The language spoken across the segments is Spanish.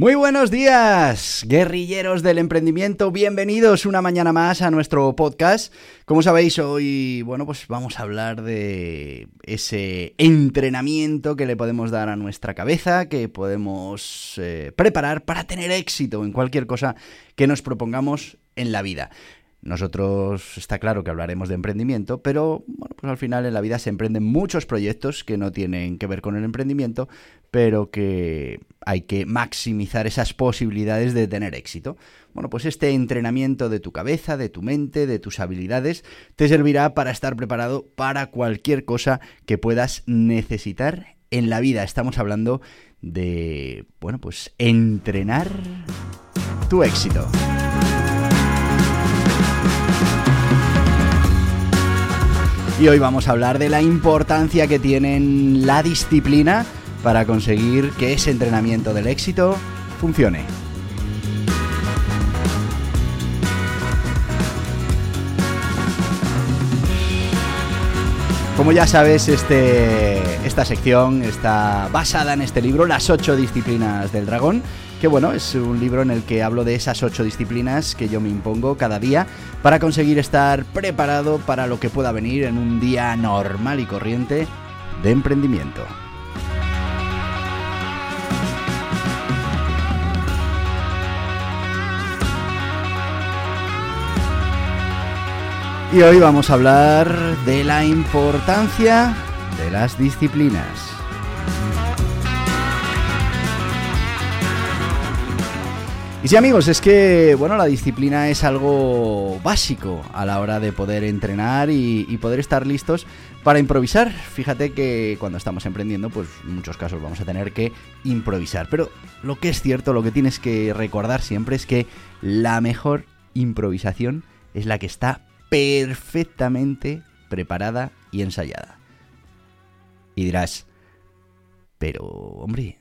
Muy buenos días, guerrilleros del emprendimiento. Bienvenidos una mañana más a nuestro podcast. Como sabéis, hoy, bueno, pues vamos a hablar de ese entrenamiento que le podemos dar a nuestra cabeza, que podemos eh, preparar para tener éxito en cualquier cosa que nos propongamos en la vida. Nosotros está claro que hablaremos de emprendimiento, pero bueno, pues al final en la vida se emprenden muchos proyectos que no tienen que ver con el emprendimiento, pero que hay que maximizar esas posibilidades de tener éxito. Bueno, pues este entrenamiento de tu cabeza, de tu mente, de tus habilidades, te servirá para estar preparado para cualquier cosa que puedas necesitar en la vida. Estamos hablando de, bueno, pues entrenar tu éxito. Y hoy vamos a hablar de la importancia que tiene la disciplina para conseguir que ese entrenamiento del éxito funcione. Como ya sabes, este, esta sección está basada en este libro, Las ocho disciplinas del dragón, que bueno, es un libro en el que hablo de esas ocho disciplinas que yo me impongo cada día para conseguir estar preparado para lo que pueda venir en un día normal y corriente de emprendimiento. Y hoy vamos a hablar de la importancia de las disciplinas. Y sí amigos, es que bueno, la disciplina es algo básico a la hora de poder entrenar y, poder estar listos para improvisar. Fíjate que cuando estamos emprendiendo, pues en muchos casos vamos a tener que improvisar. Pero lo que es cierto, lo que tienes que recordar siempre es que la mejor improvisación es la que está perfectamente preparada y ensayada. Y dirás, pero hombre,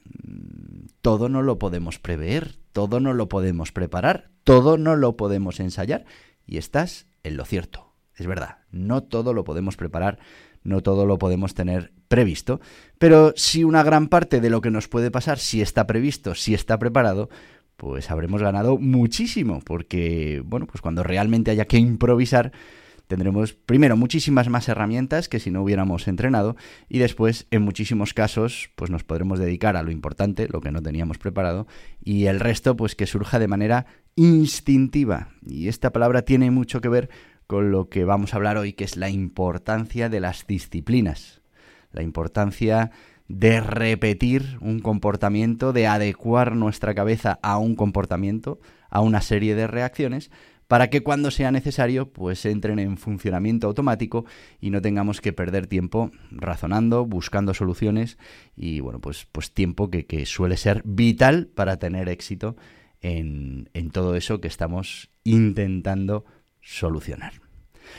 todo no lo podemos prever, todo no lo podemos preparar, todo no lo podemos ensayar. Y estás en lo cierto, es verdad, no todo lo podemos preparar, no todo lo podemos tener previsto, pero si una gran parte de lo que nos puede pasar, si está previsto, si está preparado, pues habremos ganado muchísimo, porque, bueno, pues cuando realmente haya que improvisar, tendremos primero muchísimas más herramientas que si no hubiéramos entrenado y después en muchísimos casos pues nos podremos dedicar a lo importante, lo que no teníamos preparado y el resto pues que surja de manera instintiva. Y esta palabra tiene mucho que ver con lo que vamos a hablar hoy, que es la importancia de las disciplinas, la importancia de repetir un comportamiento, de adecuar nuestra cabeza a un comportamiento, a una serie de reacciones, para que cuando sea necesario, pues entren en funcionamiento automático y no tengamos que perder tiempo razonando, buscando soluciones y bueno, pues, pues tiempo que, que suele ser vital para tener éxito en, en todo eso que estamos intentando solucionar.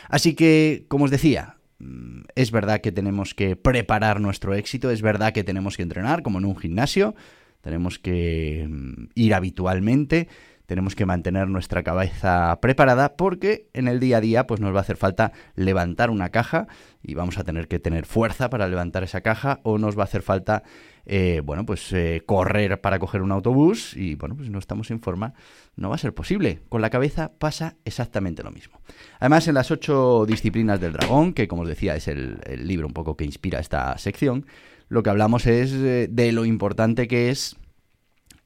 Así que, como os decía, Mm, es verdad que tenemos que preparar nuestro éxito, es verdad que tenemos que entrenar como en un gimnasio, tenemos que mm, ir habitualmente, tenemos que mantener nuestra cabeza preparada porque en el día a día pues nos va a hacer falta levantar una caja y vamos a tener que tener fuerza para levantar esa caja o nos va a hacer falta eh, bueno pues eh, correr para coger un autobús y bueno pues no estamos en forma no va a ser posible. Con la cabeza pasa exactamente lo mismo. Además en las ocho disciplinas del dragón que como os decía es el, libro un poco que inspira esta sección lo que hablamos es eh, de lo importante que es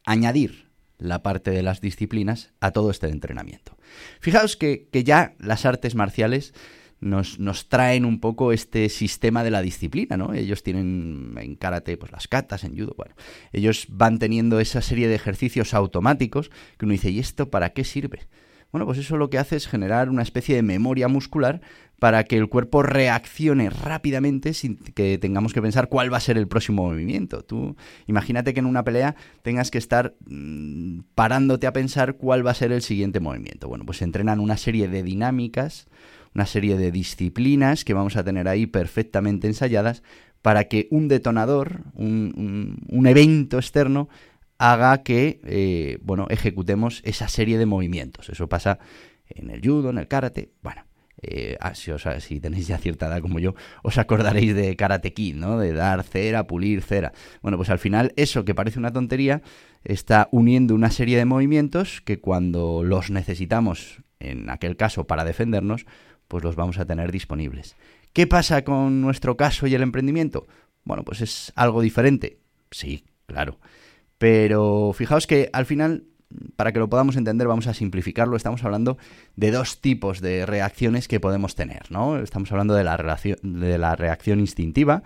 añadir la parte de las disciplinas a todo este entrenamiento. Fijaos que, que ya las artes marciales nos, nos, traen un poco este sistema de la disciplina, ¿no? Ellos tienen en karate, pues las katas, en judo, bueno, ellos van teniendo esa serie de ejercicios automáticos que uno dice, ¿y esto para qué sirve? Bueno, pues eso lo que hace es generar una especie de memoria muscular para que el cuerpo reaccione rápidamente sin que tengamos que pensar cuál va a ser el próximo movimiento. Tú imagínate que en una pelea tengas que estar mm, parándote a pensar cuál va a ser el siguiente movimiento. Bueno, pues se entrenan una serie de dinámicas, una serie de disciplinas que vamos a tener ahí perfectamente ensayadas para que un detonador, un, evento externo, haga que, eh, bueno, ejecutemos esa serie de movimientos. Eso pasa en el judo, en el karate, bueno. Eh, ah, si, tenéis ya cierta edad como yo, os acordaréis de Karate Kid, ¿no? De dar cera, pulir cera. Bueno, pues al final eso que parece una tontería está uniendo una serie de movimientos que cuando los necesitamos, en aquel caso para defendernos, pues los vamos a tener disponibles. ¿Qué pasa con nuestro caso y el emprendimiento? Bueno, pues es algo diferente. Sí, claro. Pero fijaos que al final, para que lo podamos entender, vamos a simplificarlo. Estamos hablando de dos tipos de reacciones que podemos tener, ¿no? Estamos hablando de la, de la reacción instintiva,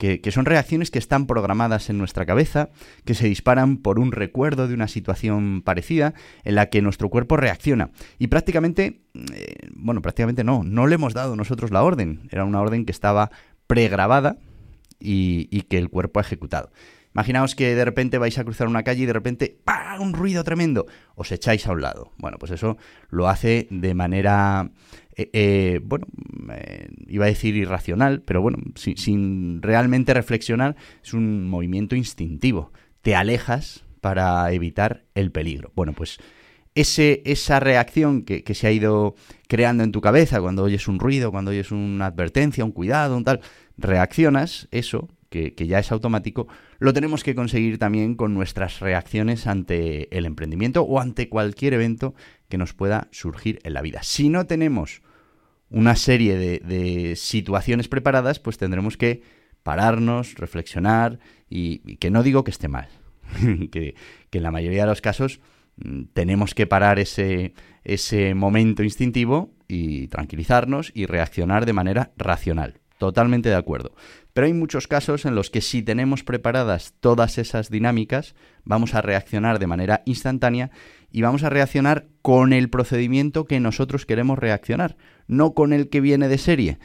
que, son reacciones que están programadas en nuestra cabeza, que se disparan por un recuerdo de una situación parecida en la que nuestro cuerpo reacciona. Y prácticamente, eh, bueno, prácticamente no, no le hemos dado nosotros la orden. Era una orden que estaba pregrabada y, y que el cuerpo ha ejecutado. Imaginaos que de repente vais a cruzar una calle y de repente ¡pah! un ruido tremendo, os echáis a un lado. Bueno, pues eso lo hace de manera eh, eh, bueno, eh, iba a decir irracional, pero bueno, sin, realmente reflexionar, es un movimiento instintivo. Te alejas para evitar el peligro. Bueno, pues ese, esa reacción que, se ha ido creando en tu cabeza cuando oyes un ruido, cuando oyes una advertencia, un cuidado, un tal, reaccionas, eso, que, que, ya es automático, lo tenemos que conseguir también con nuestras reacciones ante el emprendimiento o ante cualquier evento que nos pueda surgir en la vida. Si no tenemos una serie de, situaciones preparadas, pues tendremos que pararnos, reflexionar y, que no digo que esté mal, que, en la mayoría de los casos mm, tenemos que parar ese, ese momento instintivo y tranquilizarnos y reaccionar de manera racional. Totalmente de acuerdo. Pero hay muchos casos en los que si tenemos preparadas todas esas dinámicas, vamos a reaccionar de manera instantánea y vamos a reaccionar con el procedimiento que nosotros queremos reaccionar, no con el que viene de serie.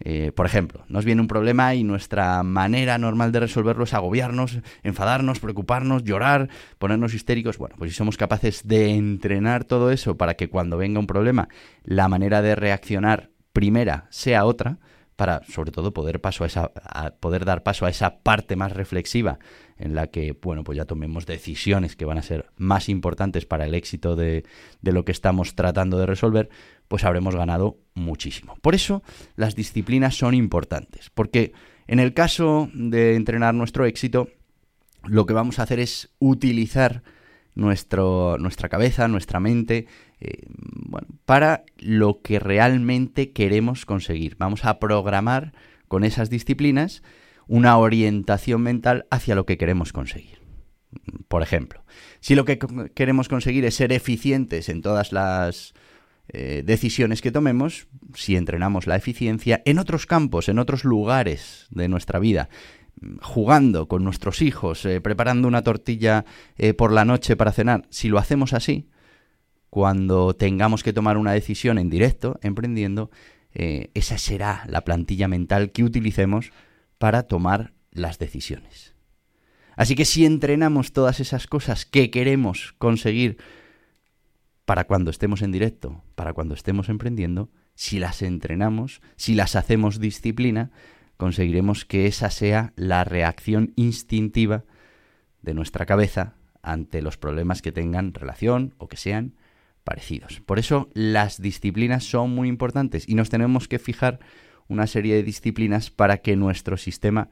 Eh, por ejemplo, nos viene un problema y nuestra manera normal de resolverlo es agobiarnos, enfadarnos, preocuparnos, llorar, ponernos histéricos. Bueno, pues si somos capaces de entrenar todo eso para que cuando venga un problema la manera de reaccionar primera sea otra, para sobre todo poder dar paso a esa parte más reflexiva en la que bueno pues ya tomemos decisiones que van a ser más importantes para el éxito de, de lo que estamos tratando de resolver pues habremos ganado muchísimo. Por eso las disciplinas son importantes porque en el caso de entrenar nuestro éxito lo que vamos a hacer es utilizar nuestro, nuestra cabeza, nuestra mente, eh, bueno, para lo que realmente queremos conseguir. Vamos a programar con esas disciplinas una orientación mental hacia lo que queremos conseguir. Por ejemplo, si lo que queremos conseguir es ser eficientes en todas las eh, decisiones que tomemos, si entrenamos la eficiencia en otros campos, en otros lugares de nuestra vida, jugando con nuestros hijos, eh, preparando una tortilla eh, por la noche para cenar, si lo hacemos así, cuando tengamos que tomar una decisión en directo, emprendiendo, eh, esa será la plantilla mental que utilicemos para tomar las decisiones. Así que si entrenamos todas esas cosas que queremos conseguir para cuando estemos en directo, para cuando estemos emprendiendo, si las entrenamos, si las hacemos disciplina, conseguiremos que esa sea la reacción instintiva de nuestra cabeza ante los problemas que tengan relación o que sean parecidos. Por eso las disciplinas son muy importantes y nos tenemos que fijar una serie de disciplinas para que nuestro sistema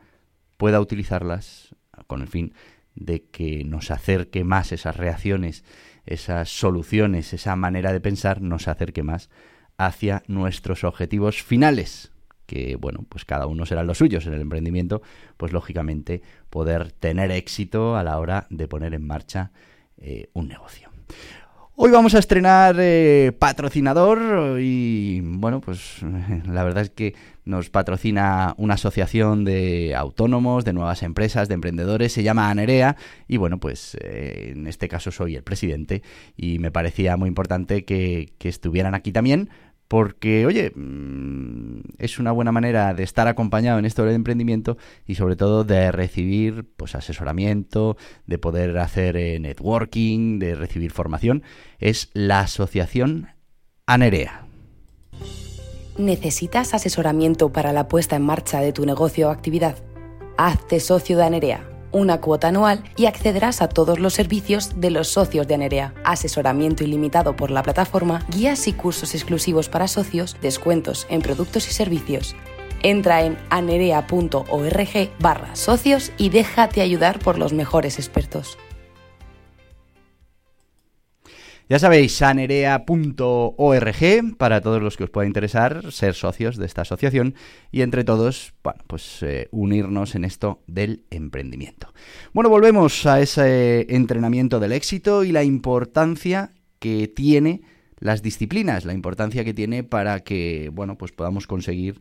pueda utilizarlas con el fin de que nos acerque más esas reacciones, esas soluciones, esa manera de pensar, nos acerque más hacia nuestros objetivos finales, que bueno, pues cada uno será los suyos en el emprendimiento, pues lógicamente poder tener éxito a la hora de poner en marcha eh, un negocio. Hoy vamos a estrenar eh, patrocinador y bueno, pues la verdad es que nos patrocina una asociación de autónomos, de nuevas empresas, de emprendedores, se llama Anerea y bueno, pues eh, en este caso soy el presidente y me parecía muy importante que, que estuvieran aquí también porque, oye, mm, es una buena manera de estar acompañado en esto del emprendimiento y sobre todo de recibir pues asesoramiento, de poder hacer eh, networking, de recibir formación, es la asociación Anerea. ¿Necesitas asesoramiento para la puesta en marcha de tu negocio o actividad? Hazte socio de Anerea una cuota anual y accederás a todos los servicios de los socios de Anerea. Asesoramiento ilimitado por la plataforma, guías y cursos exclusivos para socios, descuentos en productos y servicios. Entra en anerea.org barra socios y déjate ayudar por los mejores expertos. Ya sabéis, sanerea.org para todos los que os pueda interesar ser socios de esta asociación y entre todos, bueno, pues eh, unirnos en esto del emprendimiento. Bueno, volvemos a ese entrenamiento del éxito y la importancia que tiene las disciplinas, la importancia que tiene para que, bueno, pues podamos conseguir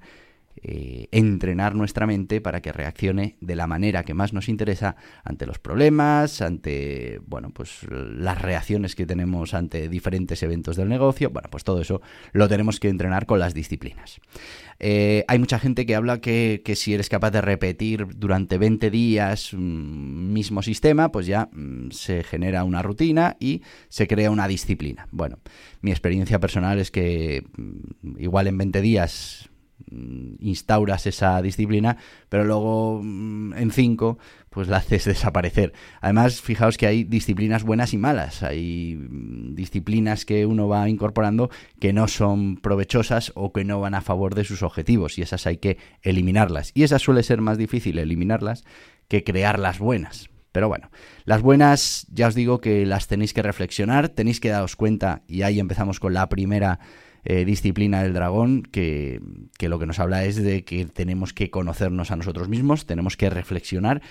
eh, entrenar nuestra mente para que reaccione de la manera que más nos interesa ante los problemas, ante bueno, pues las reacciones que tenemos ante diferentes eventos del negocio. Bueno, pues todo eso lo tenemos que entrenar con las disciplinas. Eh, hay mucha gente que habla que, si eres capaz de repetir durante 20 días un mismo sistema, pues ya mm, se genera una rutina y se crea una disciplina. Bueno, mi experiencia personal es que mm, igual en 20 días Mm, instauras esa disciplina, pero luego mm, en cinco pues la haces desaparecer. Además, fijaos que hay disciplinas buenas y malas. Hay mm, disciplinas que uno va incorporando que no son provechosas o que no van a favor de sus objetivos y esas hay que eliminarlas. Y esas suele ser más difícil eliminarlas que crear las buenas. Pero bueno, las buenas ya os digo que las tenéis que reflexionar, tenéis que daros cuenta y ahí empezamos con la primera eh, disciplina del dragón que, que lo que nos habla es de que tenemos que conocernos a nosotros mismos, tenemos que reflexionar.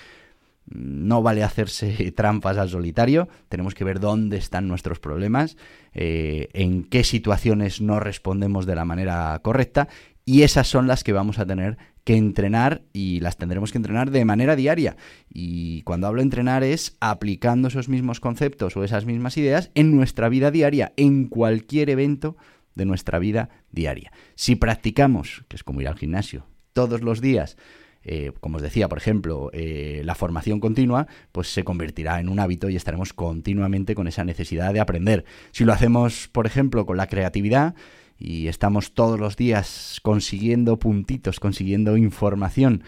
No vale hacerse trampas al solitario, tenemos que ver dónde están nuestros problemas, eh, en qué situaciones no respondemos de la manera correcta y esas son las que vamos a tener que entrenar y las tendremos que entrenar de manera diaria. Y cuando hablo de entrenar es aplicando esos mismos conceptos o esas mismas ideas en nuestra vida diaria, en cualquier evento de nuestra vida diaria. Si practicamos, que es como ir al gimnasio, todos los días, eh, como os decía, por ejemplo, eh, la formación continua, pues se convertirá en un hábito y estaremos continuamente con esa necesidad de aprender. Si lo hacemos, por ejemplo, con la creatividad y estamos todos los días consiguiendo puntitos, consiguiendo información,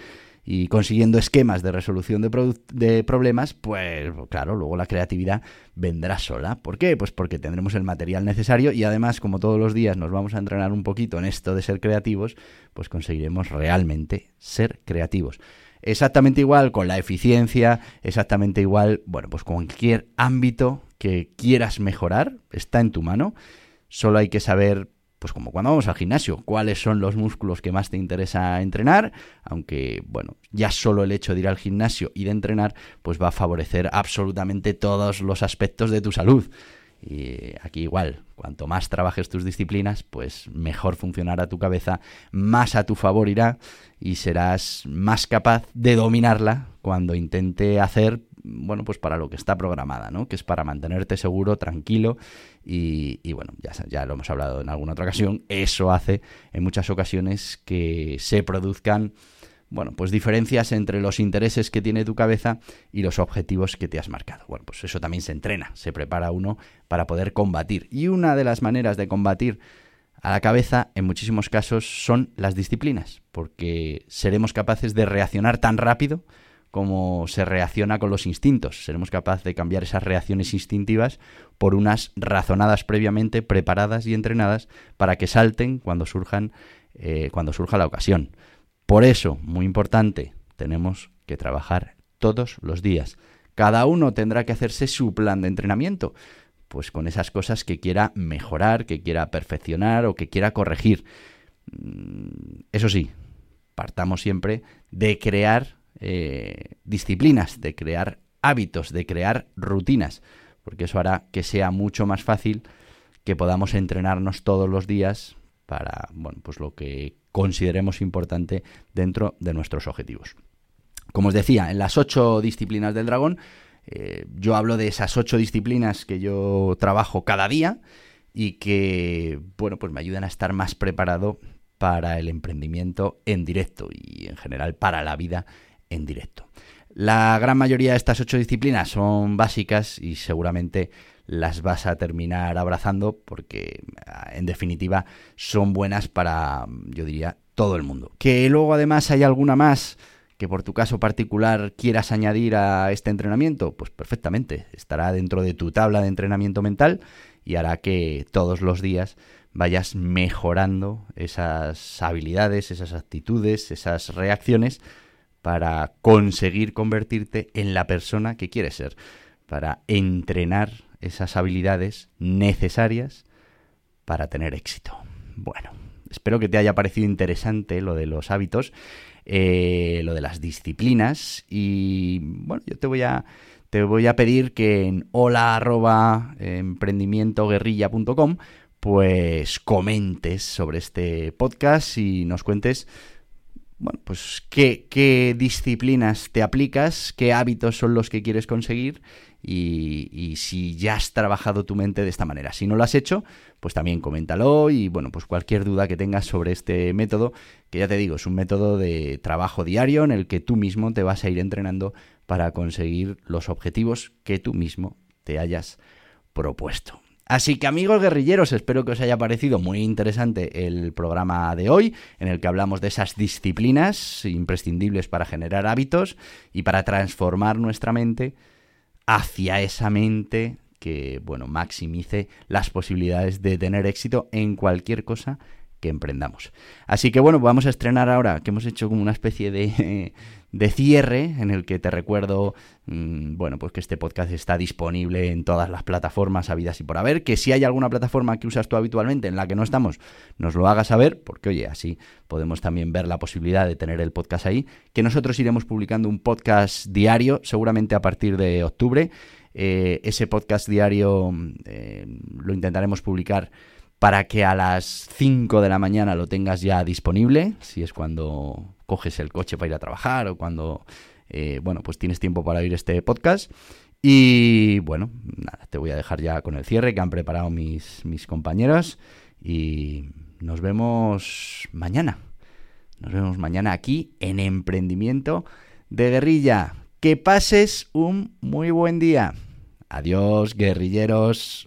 y consiguiendo esquemas de resolución de, de, problemas, pues claro, luego la creatividad vendrá sola. ¿Por qué? Pues porque tendremos el material necesario y además, como todos los días nos vamos a entrenar un poquito en esto de ser creativos, pues conseguiremos realmente ser creativos. Exactamente igual con la eficiencia, exactamente igual, bueno, pues cualquier ámbito que quieras mejorar está en tu mano. Solo hay que saber pues como cuando vamos al gimnasio, cuáles son los músculos que más te interesa entrenar, aunque bueno, ya solo el hecho de ir al gimnasio y de entrenar, pues va a favorecer absolutamente todos los aspectos de tu salud. Y aquí igual, cuanto más trabajes tus disciplinas, pues mejor funcionará tu cabeza, más a tu favor irá y serás más capaz de dominarla cuando intente hacer bueno, pues para lo que está programada, ¿no? Que es para mantenerte seguro, tranquilo y, y, bueno, ya, ya lo hemos hablado en alguna otra ocasión, eso hace en muchas ocasiones que se produzcan, bueno, pues diferencias entre los intereses que tiene tu cabeza y los objetivos que te has marcado. Bueno, pues eso también se entrena, se prepara uno para poder combatir. Y una de las maneras de combatir a la cabeza en muchísimos casos son las disciplinas, porque seremos capaces de reaccionar tan rápido cómo se reacciona con los instintos. Seremos capaces de cambiar esas reacciones instintivas por unas razonadas previamente, preparadas y entrenadas para que salten cuando surjan, eh, cuando surja la ocasión. Por eso, muy importante, tenemos que trabajar todos los días. Cada uno tendrá que hacerse su plan de entrenamiento, pues con esas cosas que quiera mejorar, que quiera perfeccionar o que quiera corregir. Mm, eso sí, partamos siempre de crear eh, disciplinas, de crear hábitos, de crear rutinas, porque eso hará que sea mucho más fácil que podamos entrenarnos todos los días para, bueno, pues lo que consideremos importante dentro de nuestros objetivos. Como os decía, en las ocho disciplinas del dragón, eh, yo hablo de esas ocho disciplinas que yo trabajo cada día y que, bueno, pues me ayudan a estar más preparado para el emprendimiento en directo y en general para la vida en directo. La gran mayoría de estas ocho disciplinas son básicas y seguramente las vas a terminar abrazando porque en definitiva son buenas para, yo diría, todo el mundo. Que luego además hay alguna más que por tu caso particular quieras añadir a este entrenamiento, pues perfectamente, estará dentro de tu tabla de entrenamiento mental y hará que todos los días vayas mejorando esas habilidades, esas actitudes, esas reacciones para conseguir convertirte en la persona que quieres ser, para entrenar esas habilidades necesarias para tener éxito. Bueno, espero que te haya parecido interesante lo de los hábitos, eh, lo de las disciplinas y bueno, yo te voy a te voy a pedir que en hola emprendimientoguerrilla.com pues comentes sobre este podcast y nos cuentes bueno, pues qué, disciplinas te aplicas, qué hábitos son los que quieres conseguir y, si ya has trabajado tu mente de esta manera. Si no lo has hecho, pues también coméntalo y bueno, pues cualquier duda que tengas sobre este método, que ya te digo, es un método de trabajo diario en el que tú mismo te vas a ir entrenando para conseguir los objetivos que tú mismo te hayas propuesto. Así que amigos guerrilleros, espero que os haya parecido muy interesante el programa de hoy, en el que hablamos de esas disciplinas imprescindibles para generar hábitos y para transformar nuestra mente hacia esa mente que, bueno, maximice las posibilidades de tener éxito en cualquier cosa que emprendamos. Así que bueno, vamos a estrenar ahora que hemos hecho como una especie de, de cierre en el que te recuerdo, mm, bueno, pues que este podcast está disponible en todas las plataformas habidas y por haber, que si hay alguna plataforma que usas tú habitualmente en la que no estamos, nos lo hagas saber, porque oye, así podemos también ver la posibilidad de tener el podcast ahí, que nosotros iremos publicando un podcast diario, seguramente a partir de octubre. Eh, ese podcast diario eh, lo intentaremos publicar para que a las 5 de la mañana lo tengas ya disponible, si es cuando coges el coche para ir a trabajar o cuando, eh, bueno, pues tienes tiempo para oír este podcast. Y bueno, nada, te voy a dejar ya con el cierre que han preparado mis, mis compañeros y nos vemos mañana. Nos vemos mañana aquí en Emprendimiento de Guerrilla. Que pases un muy buen día. Adiós, guerrilleros.